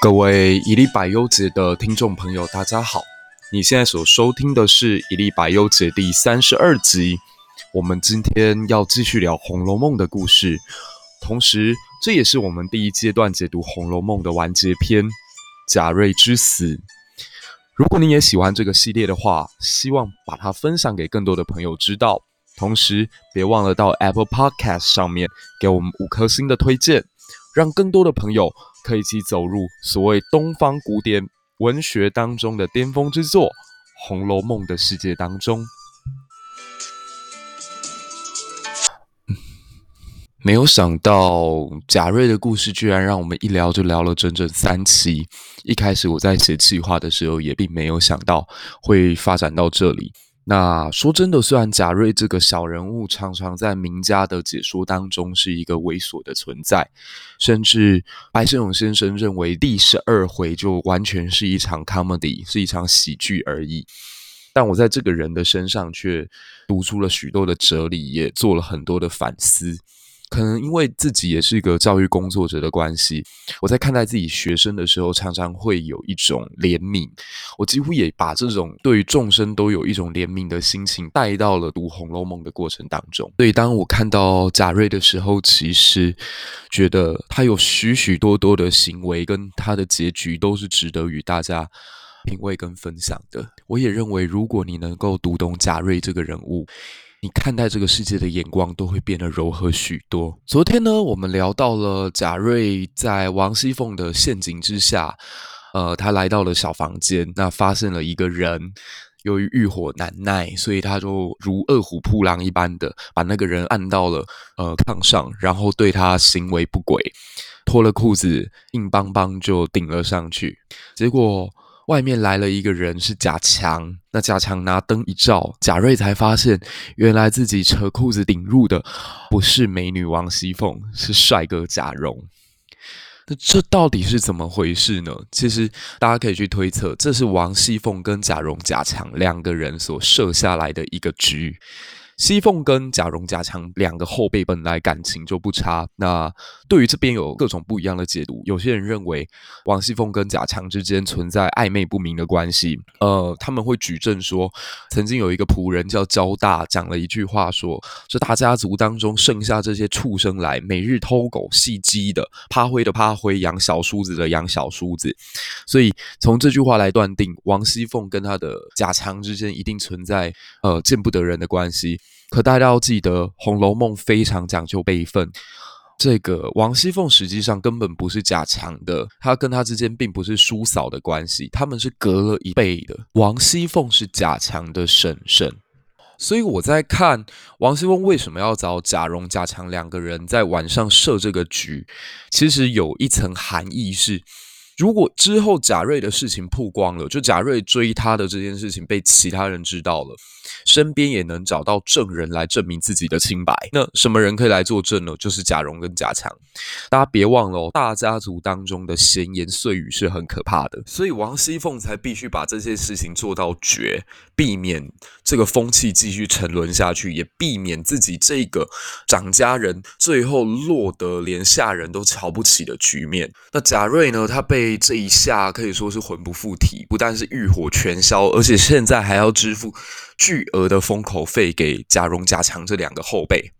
各位一历百忧解的听众朋友，大家好！你现在所收听的是一历百忧解第三十二集。我们今天要继续聊《红楼梦》的故事，同时这也是我们第一阶段解读《红楼梦》的完结篇——贾瑞之死。如果你也喜欢这个系列的话，希望把它分享给更多的朋友知道。同时，别忘了到 Apple Podcast 上面给我们五颗星的推荐，让更多的朋友。可以一起走入所谓东方古典文学当中的巅峰之作《红楼梦》的世界当中。没有想到贾瑞的故事居然让我们一聊就聊了整整三期。一开始我在写企划的时候，也并没有想到会发展到这里。那说真的，虽然贾瑞这个小人物常常在名家的解说当中是一个猥琐的存在，甚至白先勇先生认为第十二回就完全是一场 comedy，是一场喜剧而已。但我在这个人的身上却读出了许多的哲理，也做了很多的反思。可能因为自己也是一个教育工作者的关系，我在看待自己学生的时候，常常会有一种怜悯。我几乎也把这种对于众生都有一种怜悯的心情带到了读《红楼梦》的过程当中。所以，当我看到贾瑞的时候，其实觉得他有许许多多的行为跟他的结局都是值得与大家品味跟分享的。我也认为，如果你能够读懂贾瑞这个人物，你看待这个世界的眼光都会变得柔和许多。昨天呢，我们聊到了贾瑞在王熙凤的陷阱之下，呃，他来到了小房间，那发现了一个人，由于欲火难耐，所以他就如饿虎扑狼一般的把那个人按到了呃炕上，然后对他行为不轨，脱了裤子，硬邦邦就顶了上去，结果。外面来了一个人，是贾强。那贾强拿灯一照，贾瑞才发现，原来自己扯裤子顶入的不是美女王熙凤，是帅哥贾蓉。那这到底是怎么回事呢？其实大家可以去推测，这是王熙凤跟贾蓉、贾强两个人所设下来的一个局。熙凤跟贾蓉、贾强两个后辈本来感情就不差，那对于这边有各种不一样的解读。有些人认为王熙凤跟贾强之间存在暧昧不明的关系，呃，他们会举证说，曾经有一个仆人叫焦大，讲了一句话说，说这大家族当中剩下这些畜生来，每日偷狗戏鸡的，趴灰的趴灰，养小叔子的养小叔子，所以从这句话来断定，王熙凤跟他的贾强之间一定存在呃见不得人的关系。可大家要记得，《红楼梦》非常讲究辈分。这个王熙凤实际上根本不是贾强的，她跟他之间并不是叔嫂的关系，他们是隔了一辈的。王熙凤是贾强的婶婶，所以我在看王熙凤为什么要找贾蓉、贾强两个人在晚上设这个局，其实有一层含义是。如果之后贾瑞的事情曝光了，就贾瑞追他的这件事情被其他人知道了，身边也能找到证人来证明自己的清白。那什么人可以来作证呢？就是贾蓉跟贾强。大家别忘了哦，大家族当中的闲言碎语是很可怕的，所以王熙凤才必须把这些事情做到绝，避免这个风气继续沉沦下去，也避免自己这个长家人最后落得连下人都瞧不起的局面。那贾瑞呢？他被以这一下可以说是魂不附体，不但是欲火全消，而且现在还要支付巨额的封口费给贾蓉、贾强这两个后辈，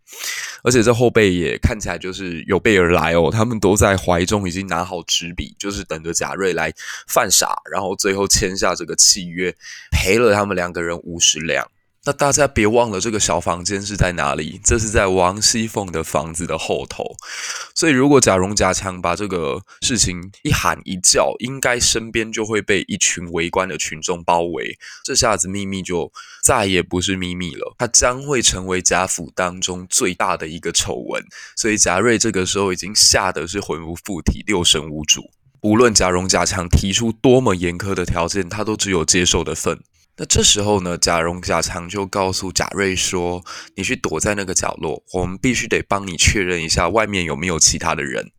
而且这后辈也看起来就是有备而来哦，他们都在怀中已经拿好纸笔，就是等着贾瑞来犯傻，然后最后签下这个契约，赔了他们两个人五十两。那大家别忘了，这个小房间是在哪里？这是在王熙凤的房子的后头。所以，如果贾蓉、贾强把这个事情一喊一叫，应该身边就会被一群围观的群众包围。这下子秘密就再也不是秘密了，它将会成为贾府当中最大的一个丑闻。所以，贾瑞这个时候已经吓得是魂不附体、六神无主。无论贾蓉、贾强提出多么严苛的条件，他都只有接受的份。那这时候呢，贾蓉、贾强就告诉贾瑞说：“你去躲在那个角落，我们必须得帮你确认一下外面有没有其他的人。”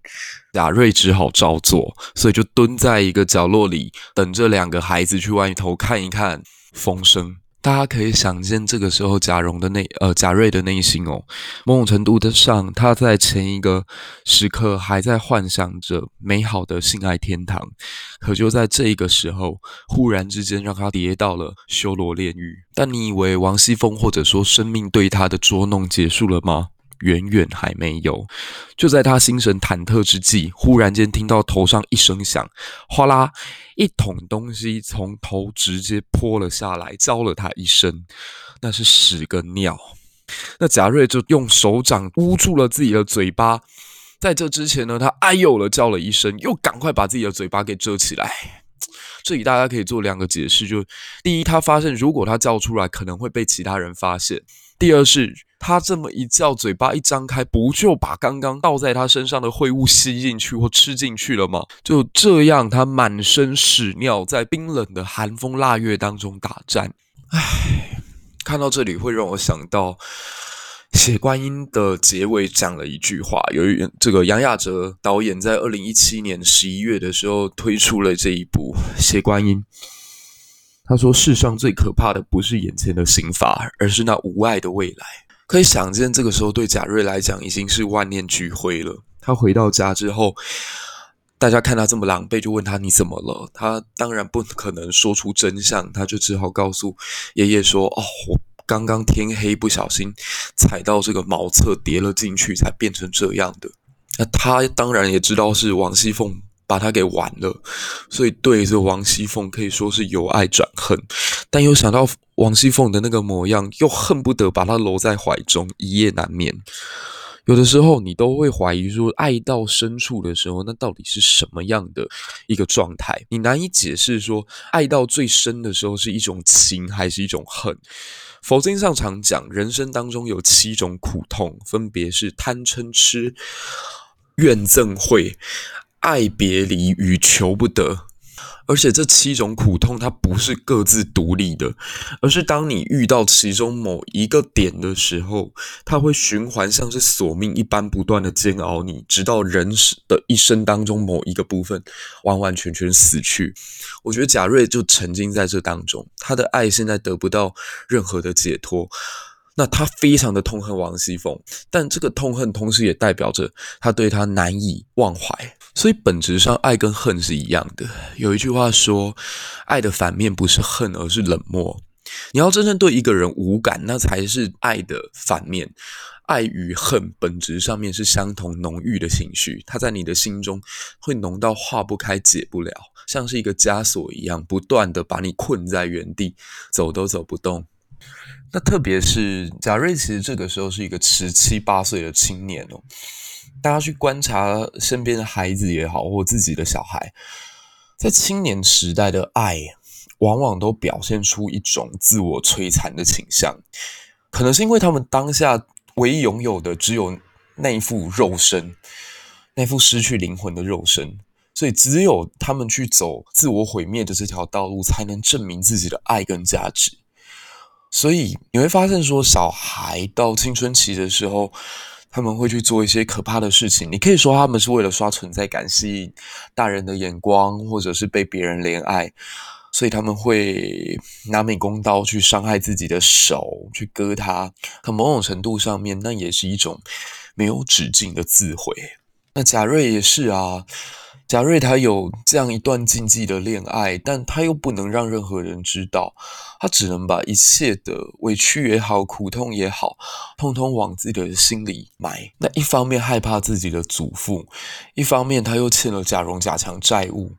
贾瑞只好照做，所以就蹲在一个角落里，等这两个孩子去外头看一看风声。大家可以想见，这个时候贾蓉的内呃贾瑞的内心哦，某种程度的上，他在前一个时刻还在幻想着美好的性爱天堂，可就在这一个时候，忽然之间让他跌到了修罗炼狱。但你以为王熙凤或者说生命对他的捉弄结束了吗？远远还没有，就在他心神忐忑之际，忽然间听到头上一声响，哗啦，一桶东西从头直接泼了下来，浇了他一身，那是屎跟尿。那贾瑞就用手掌捂住了自己的嘴巴，在这之前呢，他哎呦了叫了一声，又赶快把自己的嘴巴给遮起来。这里大家可以做两个解释，就第一，他发现如果他叫出来，可能会被其他人发现；第二是。他这么一叫，嘴巴一张开，不就把刚刚倒在他身上的秽物吸进去或吃进去了吗？就这样，他满身屎尿，在冰冷的寒风腊月当中打战。唉，看到这里会让我想到《血观音》的结尾讲了一句话，由于这个杨亚哲导演在二零一七年十一月的时候推出了这一部《血观音》，他说：“世上最可怕的不是眼前的刑罚，而是那无爱的未来。”可以想见，这个时候对贾瑞来讲已经是万念俱灰了。他回到家之后，大家看他这么狼狈，就问他你怎么了？他当然不可能说出真相，他就只好告诉爷爷说：“哦，我刚刚天黑不小心踩到这个茅厕，跌了进去，才变成这样的。”那他当然也知道是王熙凤。把他给玩了，所以对着王熙凤可以说是由爱转恨，但又想到王熙凤的那个模样，又恨不得把她搂在怀中，一夜难眠。有的时候，你都会怀疑说，爱到深处的时候，那到底是什么样的一个状态？你难以解释说，爱到最深的时候是一种情，还是一种恨？佛经上常讲，人生当中有七种苦痛，分别是贪嗔痴、怨憎会。爱别离与求不得，而且这七种苦痛它不是各自独立的，而是当你遇到其中某一个点的时候，它会循环，像是索命一般不断的煎熬你，直到人的一生当中某一个部分完完全全死去。我觉得贾瑞就沉浸在这当中，他的爱现在得不到任何的解脱，那他非常的痛恨王熙凤，但这个痛恨同时也代表着他对他难以忘怀。所以本质上，爱跟恨是一样的。有一句话说，爱的反面不是恨，而是冷漠。你要真正对一个人无感，那才是爱的反面。爱与恨本质上面是相同浓郁的情绪，它在你的心中会浓到化不开、解不了，像是一个枷锁一样，不断的把你困在原地，走都走不动。那特别是贾瑞，其实这个时候是一个十七八岁的青年哦。大家去观察身边的孩子也好，或自己的小孩，在青年时代的爱，往往都表现出一种自我摧残的倾向。可能是因为他们当下唯一拥有的只有那一副肉身，那副失去灵魂的肉身，所以只有他们去走自我毁灭的这条道路，才能证明自己的爱跟价值。所以你会发现，说小孩到青春期的时候，他们会去做一些可怕的事情，你可以说他们是为了刷存在感，吸引大人的眼光，或者是被别人怜爱，所以他们会拿美工刀去伤害自己的手，去割它。可某种程度上面，那也是一种没有止境的自毁。那贾瑞也是啊。贾瑞他有这样一段禁忌的恋爱，但他又不能让任何人知道，他只能把一切的委屈也好、苦痛也好，通通往自己的心里埋。那一方面害怕自己的祖父，一方面他又欠了贾蓉、贾强债务。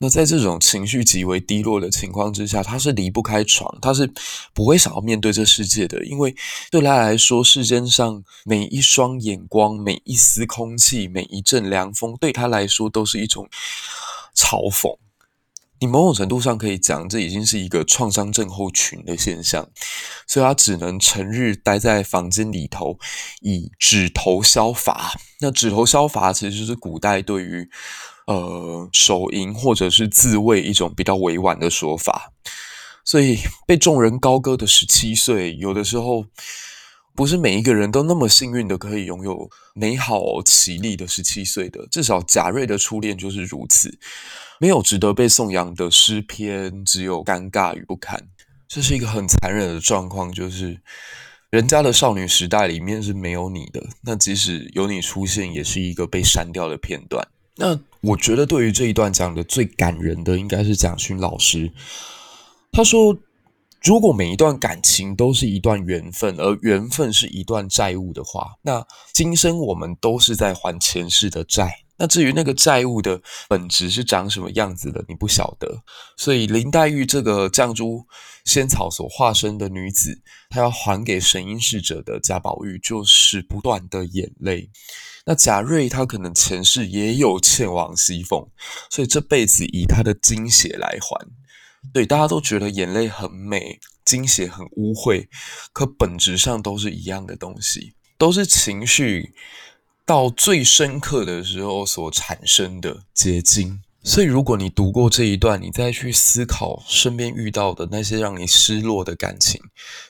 那在这种情绪极为低落的情况之下，他是离不开床，他是不会想要面对这世界的，因为对他来说，世间上每一双眼光、每一丝空气、每一阵凉风，对他来说都是一种嘲讽。你某种程度上可以讲，这已经是一个创伤症候群的现象，所以他只能成日待在房间里头，以指头消罚。那指头消罚其实就是古代对于。呃，手淫或者是自慰一种比较委婉的说法，所以被众人高歌的十七岁，有的时候不是每一个人都那么幸运的可以拥有美好绮丽的十七岁的。至少贾瑞的初恋就是如此，没有值得被颂扬的诗篇，只有尴尬与不堪。这是一个很残忍的状况，就是人家的少女时代里面是没有你的，那即使有你出现，也是一个被删掉的片段。那我觉得对于这一段讲的最感人的，应该是蒋勋老师，他说。如果每一段感情都是一段缘分，而缘分是一段债务的话，那今生我们都是在还前世的债。那至于那个债务的本质是长什么样子的，你不晓得。所以林黛玉这个绛珠仙草所化身的女子，她要还给神瑛侍者的贾宝玉，就是不断的眼泪。那贾瑞他可能前世也有欠王熙凤，所以这辈子以他的精血来还。对，大家都觉得眼泪很美，精血很污秽，可本质上都是一样的东西，都是情绪到最深刻的时候所产生的结晶。所以，如果你读过这一段，你再去思考身边遇到的那些让你失落的感情，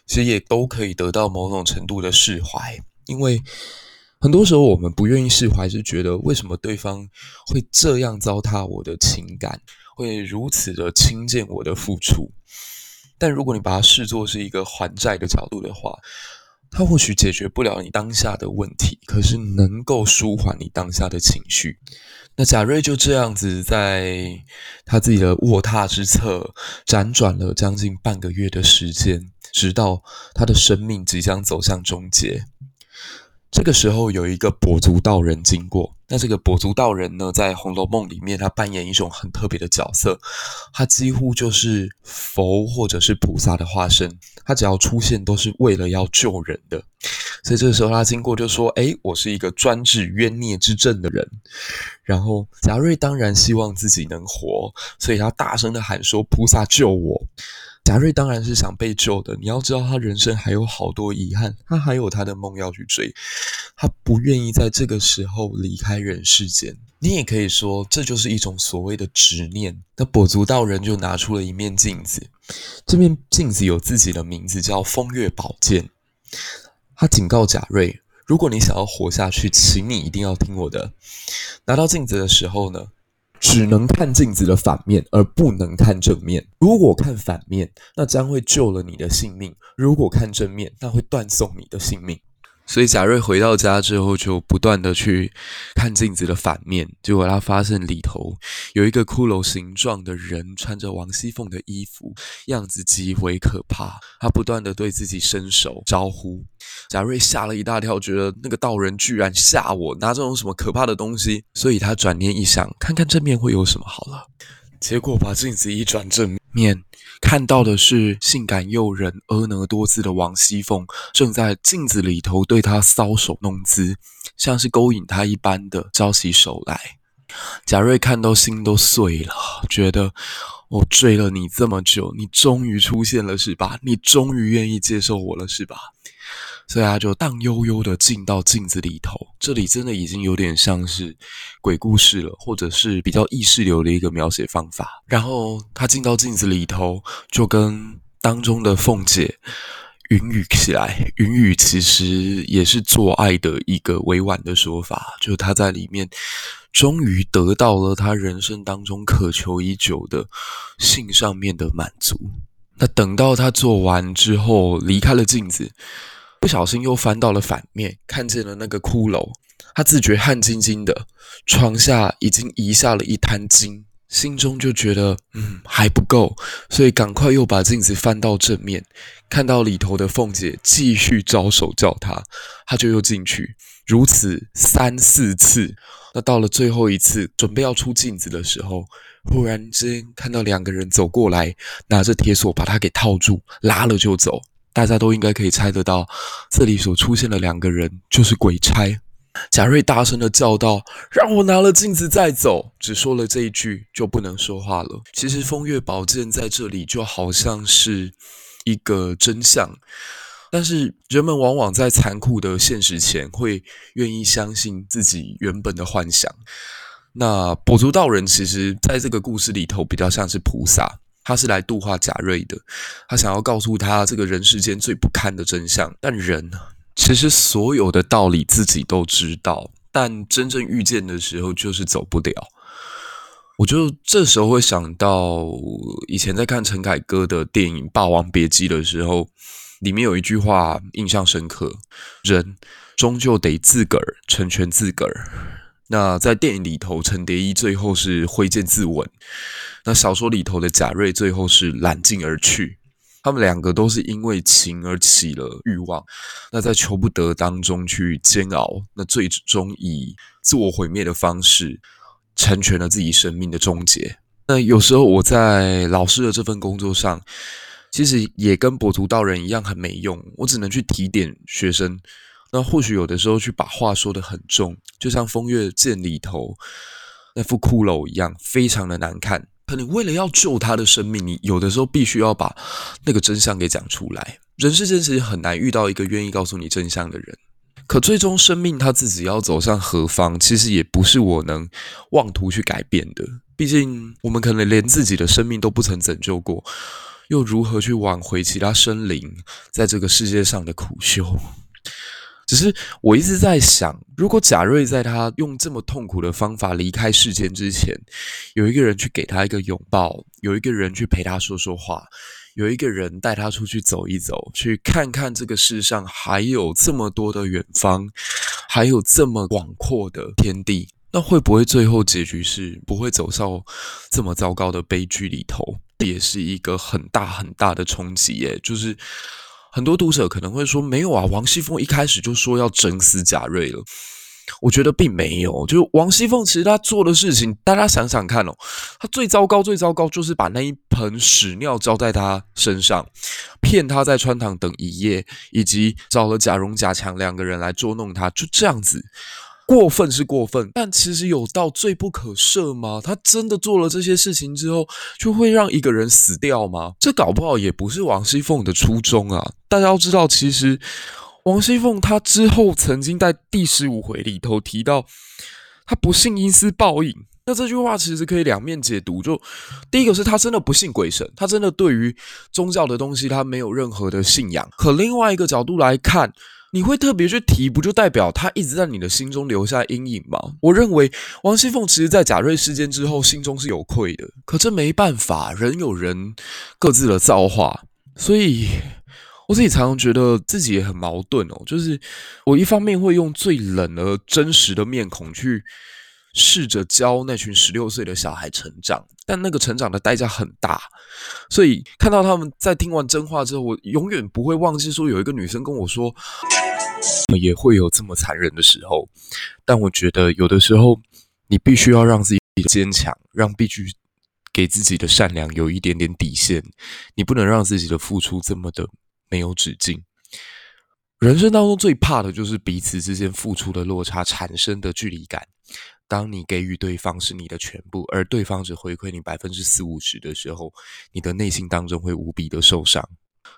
其实也都可以得到某种程度的释怀。因为很多时候我们不愿意释怀，是觉得为什么对方会这样糟蹋我的情感。会如此的轻贱我的付出，但如果你把它视作是一个还债的角度的话，他或许解决不了你当下的问题，可是能够舒缓你当下的情绪。那贾瑞就这样子在他自己的卧榻之侧辗转了将近半个月的时间，直到他的生命即将走向终结。这个时候，有一个跛足道人经过。那这个跛足道人呢，在《红楼梦》里面，他扮演一种很特别的角色，他几乎就是佛或者是菩萨的化身。他只要出现，都是为了要救人的。所以这个时候，他经过就说：“哎，我是一个专治冤孽之症的人。”然后贾瑞当然希望自己能活，所以他大声的喊说：“菩萨救我！”贾瑞当然是想被救的。你要知道，他人生还有好多遗憾，他还有他的梦要去追，他不愿意在这个时候离开人世间。你也可以说，这就是一种所谓的执念。那跛足道人就拿出了一面镜子，这面镜子有自己的名字，叫风月宝鉴。他警告贾瑞，如果你想要活下去，请你一定要听我的。拿到镜子的时候呢，只能看镜子的反面，而不能看正面。如果看反面，那将会救了你的性命；如果看正面，那会断送你的性命。所以贾瑞回到家之后，就不断的去看镜子的反面，结果他发现里头有一个骷髅形状的人，穿着王熙凤的衣服，样子极为可怕。他不断的对自己伸手招呼，贾瑞吓了一大跳，觉得那个道人居然吓我，拿这种什么可怕的东西。所以他转念一想，看看正面会有什么好了。结果把镜子一转正。面看到的是性感诱人、婀娜多姿的王熙凤，正在镜子里头对他搔首弄姿，像是勾引他一般的招起手来。贾瑞看到心都碎了，觉得我追了你这么久，你终于出现了是吧？你终于愿意接受我了是吧？所以他就荡悠悠的进到镜子里头，这里真的已经有点像是鬼故事了，或者是比较意识流的一个描写方法。然后他进到镜子里头，就跟当中的凤姐云雨起来。云雨其实也是做爱的一个委婉的说法，就他在里面终于得到了他人生当中渴求已久的性上面的满足。那等到他做完之后，离开了镜子。不小心又翻到了反面，看见了那个骷髅，他自觉汗津津的，床下已经遗下了一滩金，心中就觉得嗯还不够，所以赶快又把镜子翻到正面，看到里头的凤姐继续招手叫他，他就又进去，如此三四次，那到了最后一次准备要出镜子的时候，忽然间看到两个人走过来，拿着铁锁把他给套住，拉了就走。大家都应该可以猜得到，这里所出现的两个人就是鬼差。贾瑞大声的叫道：“让我拿了镜子再走！”只说了这一句，就不能说话了。其实风月宝鉴在这里就好像是一个真相，但是人们往往在残酷的现实前，会愿意相信自己原本的幻想。那跛足道人其实在这个故事里头，比较像是菩萨。他是来度化贾瑞的，他想要告诉他这个人世间最不堪的真相。但人，其实所有的道理自己都知道，但真正遇见的时候就是走不了。我就这时候会想到以前在看陈凯歌的电影《霸王别姬》的时候，里面有一句话印象深刻：人终究得自个儿成全自个儿。那在电影里头，陈蝶衣最后是挥剑自刎；那小说里头的贾瑞最后是揽镜而去。他们两个都是因为情而起了欲望，那在求不得当中去煎熬，那最终以自我毁灭的方式成全了自己生命的终结。那有时候我在老师的这份工作上，其实也跟跛足道人一样很没用，我只能去提点学生。那或许有的时候去把话说得很重，就像《风月剑》里头那副骷髅一样，非常的难看。可你为了要救他的生命，你有的时候必须要把那个真相给讲出来。人世间其实很难遇到一个愿意告诉你真相的人。可最终生命他自己要走向何方，其实也不是我能妄图去改变的。毕竟我们可能连自己的生命都不曾拯救过，又如何去挽回其他生灵在这个世界上的苦修？只是我一直在想，如果贾瑞在他用这么痛苦的方法离开世间之前，有一个人去给他一个拥抱，有一个人去陪他说说话，有一个人带他出去走一走，去看看这个世上还有这么多的远方，还有这么广阔的天地，那会不会最后结局是不会走上这么糟糕的悲剧里头？也是一个很大很大的冲击耶，就是。很多读者可能会说：“没有啊，王熙凤一开始就说要整死贾瑞了。”我觉得并没有，就王熙凤其实她做的事情，大家想想看哦，她最糟糕、最糟糕就是把那一盆屎尿浇在他身上，骗他在穿堂等一夜，以及找了贾蓉、贾强两个人来捉弄他，就这样子。过分是过分，但其实有到罪不可赦吗？他真的做了这些事情之后，就会让一个人死掉吗？这搞不好也不是王熙凤的初衷啊！大家要知道，其实王熙凤她之后曾经在第十五回里头提到，她不信因私报应。那这句话其实可以两面解读，就第一个是她真的不信鬼神，她真的对于宗教的东西她没有任何的信仰。可另外一个角度来看，你会特别去提，不就代表他一直在你的心中留下阴影吗？我认为王熙凤其实，在贾瑞事件之后，心中是有愧的。可这没办法，人有人各自的造化，所以我自己常常觉得自己也很矛盾哦。就是我一方面会用最冷而真实的面孔去。试着教那群十六岁的小孩成长，但那个成长的代价很大，所以看到他们在听完真话之后，我永远不会忘记说有一个女生跟我说，也会有这么残忍的时候。但我觉得有的时候，你必须要让自己坚强，让必须给自己的善良有一点点底线，你不能让自己的付出这么的没有止境。人生当中最怕的就是彼此之间付出的落差产生的距离感。当你给予对方是你的全部，而对方只回馈你百分之四五十的时候，你的内心当中会无比的受伤。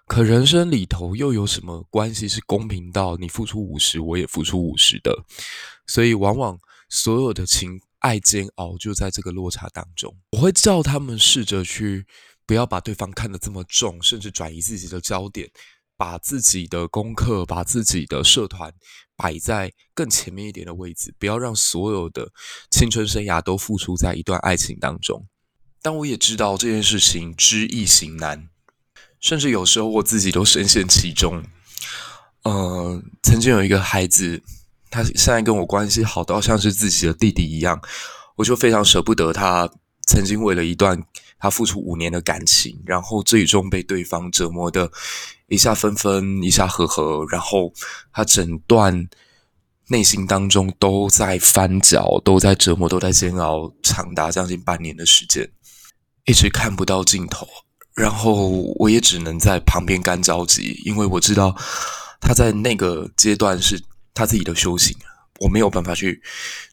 可人生里头又有什么关系是公平到你付出五十，我也付出五十的？所以往往所有的情爱煎熬就在这个落差当中。我会叫他们试着去不要把对方看得这么重，甚至转移自己的焦点。把自己的功课、把自己的社团摆在更前面一点的位置，不要让所有的青春生涯都付出在一段爱情当中。但我也知道这件事情知易行难，甚至有时候我自己都深陷其中。呃，曾经有一个孩子，他现在跟我关系好到像是自己的弟弟一样，我就非常舍不得他。曾经为了一段他付出五年的感情，然后最终被对方折磨的，一下分分，一下合合，然后他整段内心当中都在翻搅，都在折磨，都在煎熬，长达将近半年的时间，一直看不到尽头。然后我也只能在旁边干着急，因为我知道他在那个阶段是他自己的修行，我没有办法去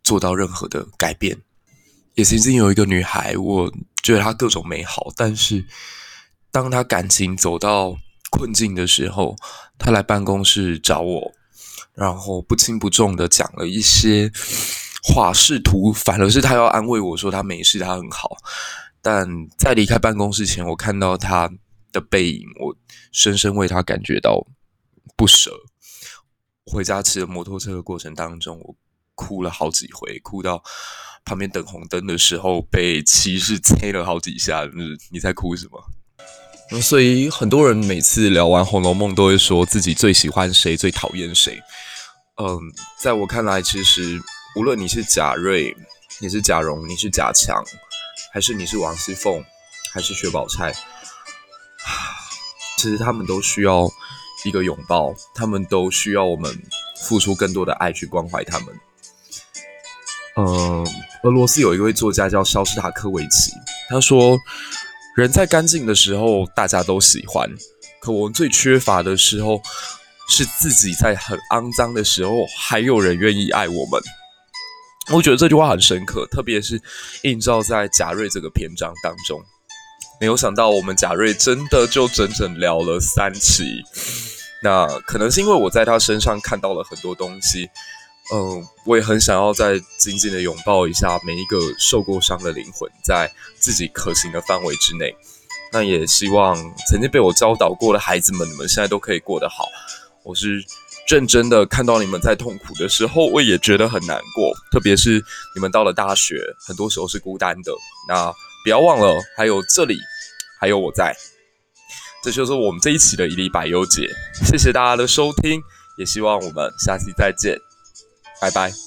做到任何的改变。也曾经有一个女孩，我觉得她各种美好，但是当她感情走到困境的时候，她来办公室找我，然后不轻不重的讲了一些话，试图反而是她要安慰我说她没事，她很好。但在离开办公室前，我看到她的背影，我深深为她感觉到不舍。回家骑着摩托车的过程当中，我哭了好几回，哭到。旁边等红灯的时候被骑士催了好几下，你你在哭什么？嗯，所以很多人每次聊完《红楼梦》都会说自己最喜欢谁，最讨厌谁。嗯，在我看来，其实无论你是贾瑞，你是贾蓉，你是贾强，还是你是王熙凤，还是薛宝钗，其实他们都需要一个拥抱，他们都需要我们付出更多的爱去关怀他们。嗯，俄罗斯有一位作家叫肖斯塔科维奇，他说。人在干净的时候，大家都喜欢；可我们最缺乏的时候，是自己在很肮脏的时候，还有人愿意爱我们。我觉得这句话很深刻，特别是映照在贾瑞这个篇章当中。没有想到，我们贾瑞真的就整整聊了三期。那可能是因为我在他身上看到了很多东西。嗯，我也很想要再紧紧的拥抱一下每一个受过伤的灵魂，在自己可行的范围之内。那也希望曾经被我教导过的孩子们，你们现在都可以过得好。我是认真的，看到你们在痛苦的时候，我也觉得很难过。特别是你们到了大学，很多时候是孤单的。那不要忘了，还有这里，还有我在。这就是我们这一期的一粒百忧解。谢谢大家的收听，也希望我们下期再见。拜拜。